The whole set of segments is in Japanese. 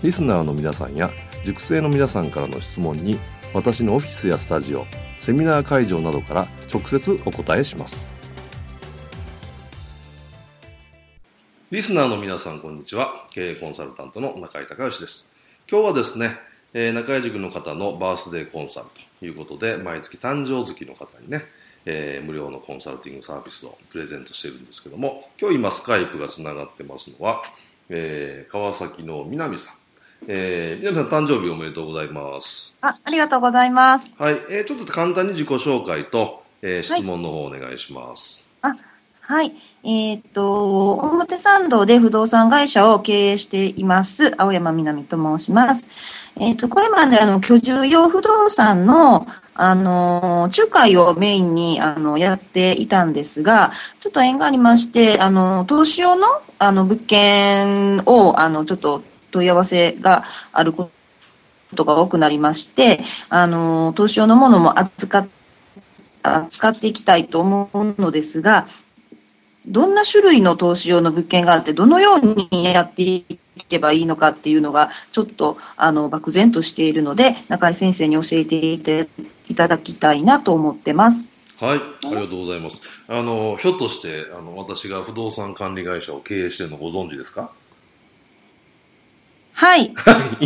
リスナーの皆さんや塾生の皆さんからの質問に私のオフィスやスタジオセミナー会場などから直接お答えします。リスナーの皆さんこんにちは。経営コンサルタントの中井隆義です。今日はですね、えー、中井塾の方のバースデーコンサルということで毎月誕生月の方にねえー、無料のコンサルティングサービスをプレゼントしてるんですけども、今日今スカイプがつながってますのは、えー、川崎の南さん。えー、南さん誕生日おめでとうございます。あ、ありがとうございます。はい。えー、ちょっと簡単に自己紹介と、えー、質問の方お願いします。はい、あ、はい。えー、っと、表参道で不動産会社を経営しています、青山みなみと申します。えー、っと、これまであの、居住用不動産の、あの、仲介をメインに、あの、やっていたんですが、ちょっと縁がありまして、あの、投資用の、あの、物件を、あの、ちょっと問い合わせがあることが多くなりまして、あの、投資用のものも扱っ扱っていきたいと思うのですが、どんな種類の投資用の物件があって、どのようにやっていけばいいのかっていうのが、ちょっとあの漠然としているので、中井先生に教えていただきたいなと思ってます。はい、ありがとうございます。あの、ひょっとして、あの、私が不動産管理会社を経営しているのご存知ですか？はい。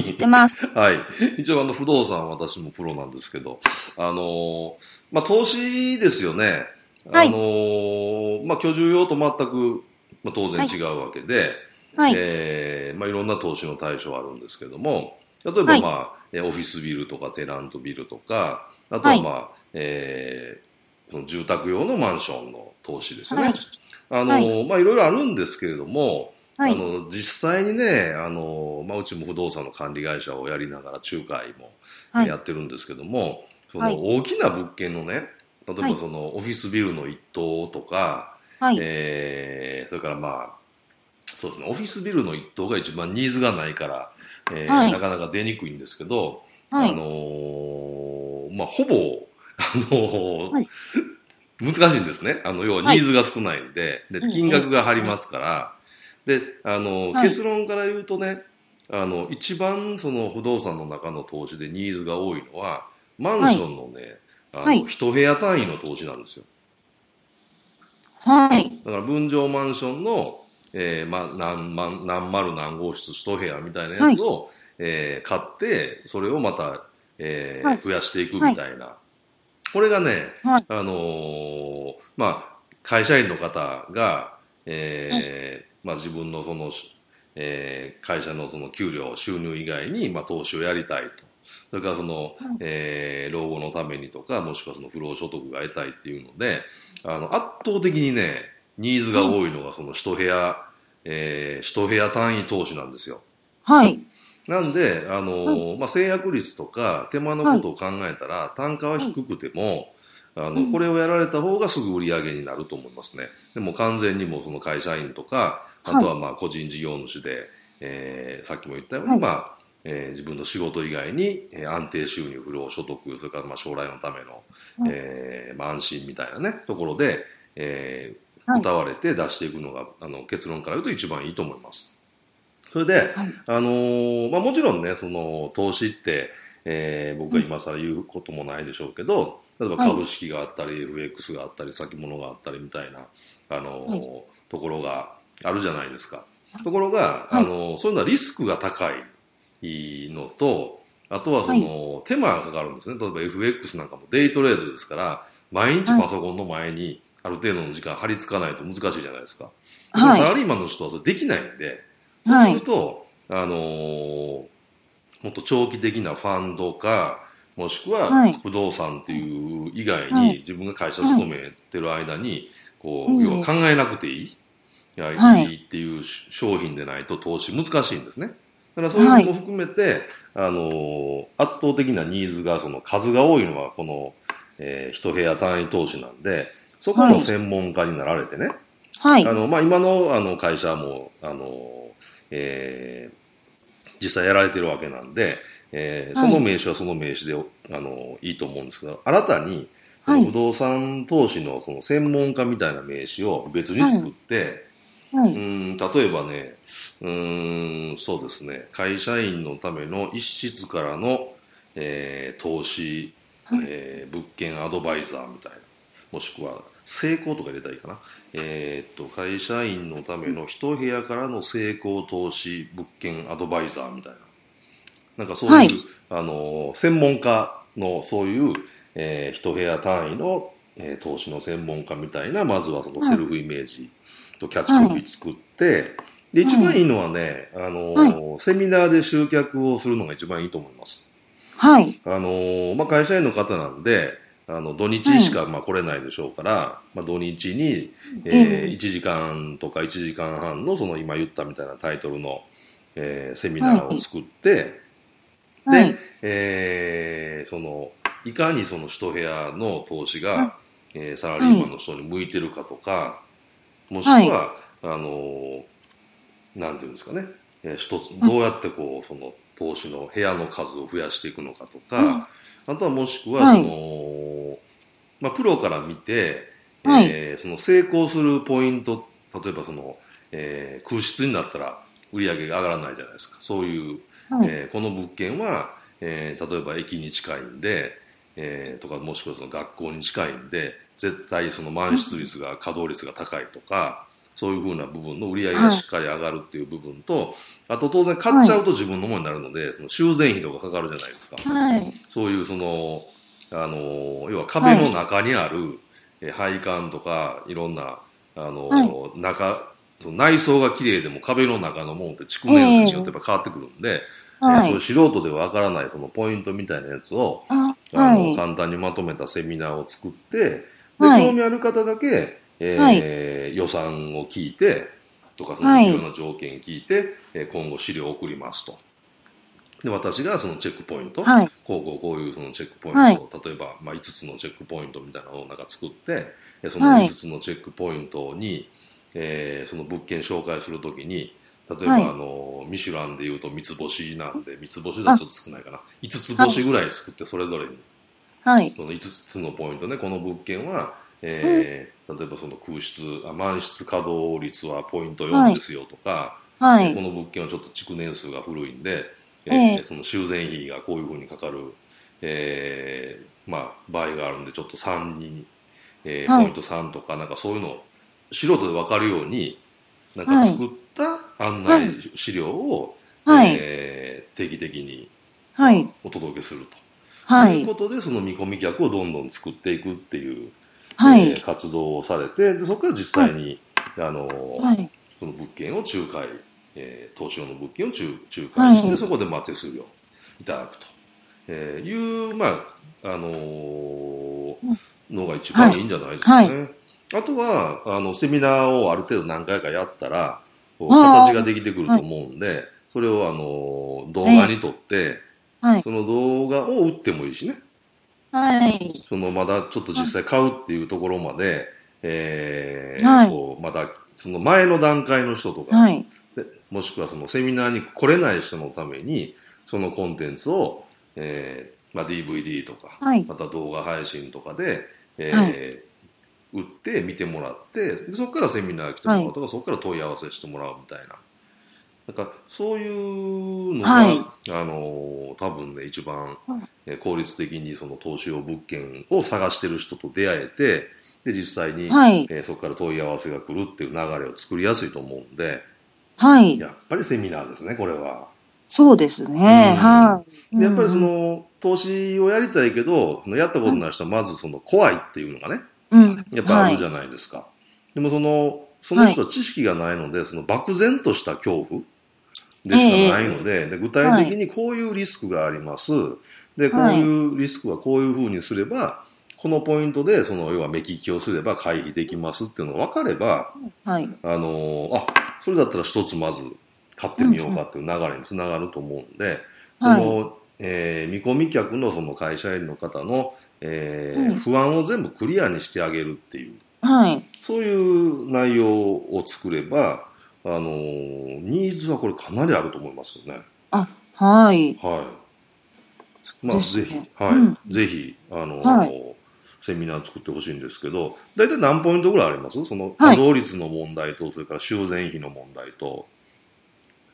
知ってます。はい。一応、あの、不動産私もプロなんですけど、あの、まあ、投資ですよね。はい、あのー、まあ、居住用と全く、まあ、当然違うわけで、はい、えー、まあ、いろんな投資の対象あるんですけども、例えば、まあ、はい、オフィスビルとかテナントビルとか、あとは、まあ、はい、えー、その住宅用のマンションの投資ですね。はい、あのー、まあ、いろいろあるんですけれども、はい、あの実際にね、あのまあ、うちも不動産の管理会社をやりながら仲介もやってるんですけども、その大きな物件のね、例えばそのオフィスビルの一棟とか、はい、えー、それからまあ、そうですね、オフィスビルの一棟が一番ニーズがないから、えー、はい、なかなか出にくいんですけど、はい、あのー、まあ、ほぼ、あのーはい、難しいんですね。あの、要はニーズが少ないんで、で、金額が張りますから、で、あの、結論から言うとね、あの、一番その不動産の中の投資でニーズが多いのは、マンションのね、あの、一部屋単位の投資なんですよ。はい。だから分譲マンションの、えー、まあ、何万、何丸何号室一部屋みたいなやつを、はい、えー、買って、それをまた、えー、はい、増やしていくみたいな。はい、これがね、はい、あのー、まあ、会社員の方が、えー、まあ自分のその、えー、会社のその給料、収入以外に、まあ投資をやりたいと。それからその、えー、老後のためにとか、もしくはその不労所得が得たいっていうので、あの、圧倒的にね、ニーズが多いのがその一部屋、えー、一部屋単位投資なんですよ。はい。なんで、あの、はい、まあ、制約率とか手間のことを考えたら、単価は低くても、あの、これをやられた方がすぐ売り上げになると思いますね。でも完全にもその会社員とか、あとはまあ個人事業主で、えー、さっきも言ったように、まあ、えー、自分の仕事以外に、えー、安定収入、不労所得、それからまあ将来のための、はい、えー、まあ、安心みたいなね、ところで、えー、歌われて出していくのが、あの結論から言うと一番いいと思います。それで、はい、あのー、まあ、もちろんね、その投資って、えー、僕が今更言うこともないでしょうけど、例えば株式があったり、はい、FX があったり、先物があったりみたいな、あのところがあるじゃないですか。ところが、あのー、そういうのはリスクが高いのと、あとはその、手間がかかるんですね。例えば FX なんかもデイトレードですから、毎日パソコンの前にある程度の時間張り付かないと難しいじゃないですか。はい。サラリーマンの人はそれできないんで、そうするはい。と、あのーもっと長期的なファンドか、もしくははい。不動産っていう以外に、はい。自分が会社勤めてる間に、こう、うん。要は考えなくていい、い。やはいいいっていう商品でないと投資難しいんですね。だからそういうのも含めて、あのー圧倒的なニーズが、その数が多いのはこの、えー一部屋単位投資なんで、そこの専門家になられてね、はい。あ。の、まあ、今の、あの、会社も、あの、えー実際やられてるわけなんで、えーはい。その名刺はその名刺で、あの、いいと思うんですけど、新たに、はい。不動産投資のその専門家みたいな名刺を別に作って、はい。うん、例えばね、うん、そうですね、会社員のための一室からの、えー投資、えー物件アドバイザーみたいな、もしくは成功とか入れたらいいかな。えーっと、会社員のための一部屋からの成功投資物件アドバイザーみたいな。なんかそういう、はいあの、専門家のそういう、えー一部屋単位の、えー投資の専門家みたいな、まずはそのセルフイメージとキャッチコピー作って、で、一番いいのはね、あの、はセミナーで集客をするのが一番いいと思います。はい。あのまあ、会社員の方なんで、あの、土日しか、まあ、来れないでしょうから、まあ、土日に、えええー1時間とか1時間半の、その今言ったみたいなタイトルの、えーセミナーを作って、はいで、。えーその、いかにその一部屋の投資が、はいえーサラリーマンの人に向いてるかとか、もしくは、あのーなんていうんですかね、えー一つ、どうやってこう、その、投資の部屋の数を増やしていくのかとか、あとはもしくは、はい。その、まあ、プロから見て、はい。えーその成功するポイント、例えばその、えー空室になったら売り上げが上がらないじゃないですか。そういう、はい。えーこの物件は、えー例えば駅に近いんで、えーとかもしくはその学校に近いんで、絶対その満室率が、稼働率が高いとか、そういうふうな部分の売り上げがしっかり上がるっていう部分と、あと当然買っちゃうと自分のものになるので、その修繕費とかかかるじゃないですか。はい。そういうその、あの、要は壁の中にある、えー配管とか、いろんな、あの、は中、内装が綺麗でも壁の中のものって築年数によってやっぱ変わってくるんで、えーはい。そういう素人ではわからないそのポイントみたいなやつを、ああのはい。簡単にまとめたセミナーを作って、ではい。興味ある方だけ、えーはい。予算を聞いて、とか、そのはい。いろんな条件聞いて、えー今後資料を送りますと。で、私がそのチェックポイント、はい。こうこうこういうそのチェックポイントを、はい。例えば、まあ、5つのチェックポイントみたいなのをなんか作って、えそのはい。5つのチェックポイントに、えーその物件紹介するときに、例えば、はい。あの、ミシュランで言うと三つ星なんで、三つ星だとちょっと少ないかな。5つ星ぐらい作って、それぞれに、はい。その5つのポイントね、この物件は、えー例えばその空室、あ満室稼働率はポイント4ですよとか、はい。この物件はちょっと築年数が古いんで、えええーその修繕費がこういうふうにかかる、えーまあ、場合があるんで、ちょっと3に、えーはいポイント3とか、なんかそういうのを素人で分かるように、なんかはい作った案内資料を、はい。えー定期的にはい。お届けすると。はい。ということで、その見込み客をどんどん作っていくっていう、はい。えー活動をされて、でそこから実際に、あのーはい。その物件を仲介、えー投資用の物件を仲仲介して、はいそこでまあ手数料いただくと、えーいう、まあ、あのーのが一番いいんじゃないですかね。あとは、あの、セミナーをある程度何回かやったら、形ができてくると思うんで、それをあのー動画に撮って、はい。その動画を売ってもいいしね。はい。そのまだちょっと実際買うっていうところまで、えーはいこうまだその前の段階の人とか、はい。でもしくはそのセミナーに来れない人のために、そのコンテンツを、えーまあ、DVD とか、はい。また動画配信とかで、えーはい売って見てもらって、でそこからセミナー来てもらうとか、そこから問い合わせしてもらうみたいな。なんかそういうのが、はいあのー多分ね、一番、効率的にその投資用物件を探してる人と出会えて、で、実際に、はい。えーそこから問い合わせが来るっていう流れを作りやすいと思うんで、はい。やっぱりセミナーですね、これは。そうですね。うんはい。でやっぱりその、投資をやりたいけど、やったことない人はまずその怖いっていうのがね、うん。やっぱあるじゃないですか。でもその、その人は知識がないので、その漠然とした恐怖でしかないので、で具体的にこういうリスクがあります。で、こういうリスクはこういうふうにすれば、このポイントで、その、要は目利きをすれば回避できますっていうのが分かれば、はい。あのーあ、それだったら一つまず買ってみようかっていう流れにつながると思うんで、はいその、えー見込み客のその会社員の方の、えーうん不安を全部クリアにしてあげるっていう、はい。そういう内容を作れば、あのーニーズはこれかなりあると思いますよね。あ、はい。はい。まあ、ぜひ、はい、うんぜひ、あのーはいセミナー作ってほしいんですけど、大体何ポイントぐらいあります？そのはい稼働率の問題と、それから修繕費の問題と、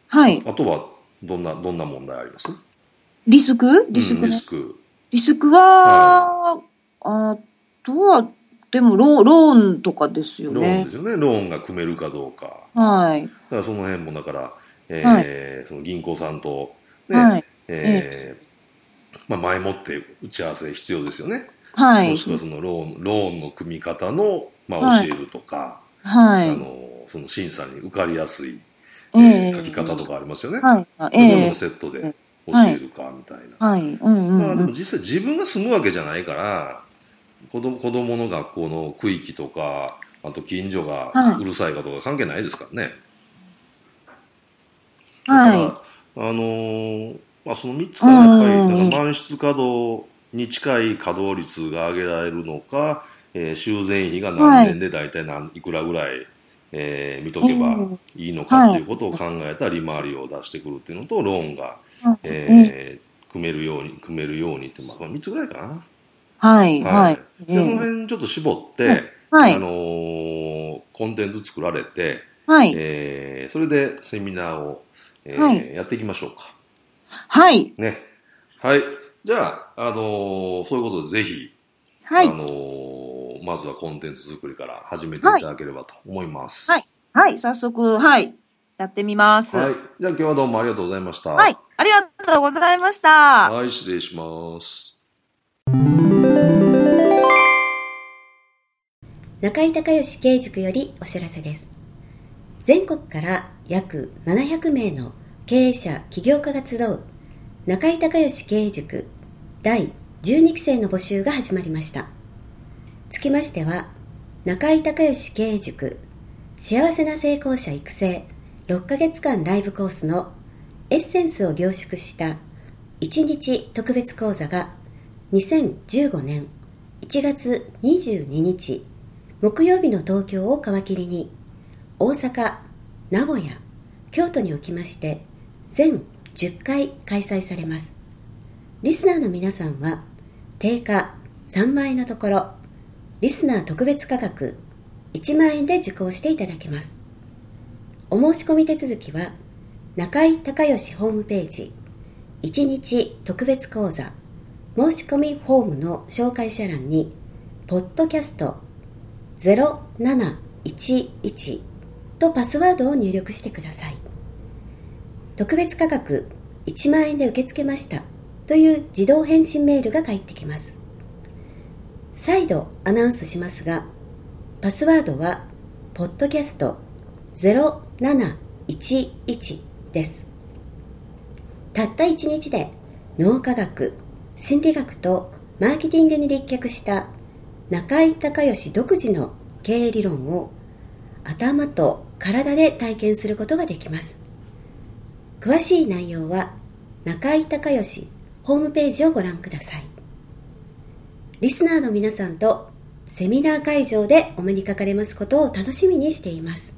はい。あとは、どんな、どんな問題あります？リスク？リスクねうんリ。スク。リスクは、あとは、でもロー、ローンとかですよローンねで。すよね。ローンが組めるかどうか。はい。だからその辺も、だから、えーその銀行さんと、ね、はい。えーまあ、前もって打ち合わせ必要ですよね。はいもし。くはそのローン、ローンの組み方の、まあ、はい教えるとか、はい。あの、その審査に受かりやすい、ええ書き方とかありますよね。はい。あそういうのセットでえ教えるか、みたいな。はい。うんうんまあでうん。も実際自分が住むわけじゃないから、子供子供の学校の区域とか、あと近所がはいうるさいかとか関係ないですからね。はだからあのーまあ、その3つからやっぱり、満室稼働に近い稼働率が上げられるのか、えー修繕費が何年で大体何いくらぐらい、えー見とけばいいのかっていうことを考えた利回りを出してくるっていうのと、ローンが、い。えー組めるように、組めるようにって、まあ、3つぐらいかな。はい。はい。でそのええ辺ちょっと絞って、はいあのーコンテンツ作られて、はい。えーそれでセミナーを、えーはいやっていきましょうか。はい。ね。はい。じゃあ、あのーそういうことでぜひ、はいあ。のーまずはコンテンツ作りから始めていただければと思います。はいはい。早速、はい。やってみます。はいはい。じゃあ今日はどうもありがとうございました。ありがとうございました。はい、失礼します。中井隆義経営塾よりお知らせです。全国から約700名の経営者、起業家が集う中井隆義経営塾第12期生の募集が始まりました。つきましては、中井隆義経営塾幸せな成功者育成6ヶ月間ライブコースのエッセンスを凝縮した1日特別講座が2015年1月22日木曜日の東京を皮切りに大阪、名古屋、京都におきまして全10回開催されます。リスナーの皆さんは定価3万円のところリスナー特別価格1万円で受講していただけます。お申し込み手続きは中井隆義ホームページ1日特別講座申し込みフォームの紹介者欄にポッドキャスト0711とパスワードを入力してください。特別価格1万円で受け付けました。という自動返信メールが返ってきます。再度アナウンスしますがパスワードはポッドキャスト0711です。たった1日で脳科学心理学とマーケティングに立脚した中井隆義独自の経営理論を頭と体で体験することができます。詳しい内容は中井隆義ホームページをご覧ください。リスナーの皆さんとセミナー会場でお目にかかれますことを楽しみにしています。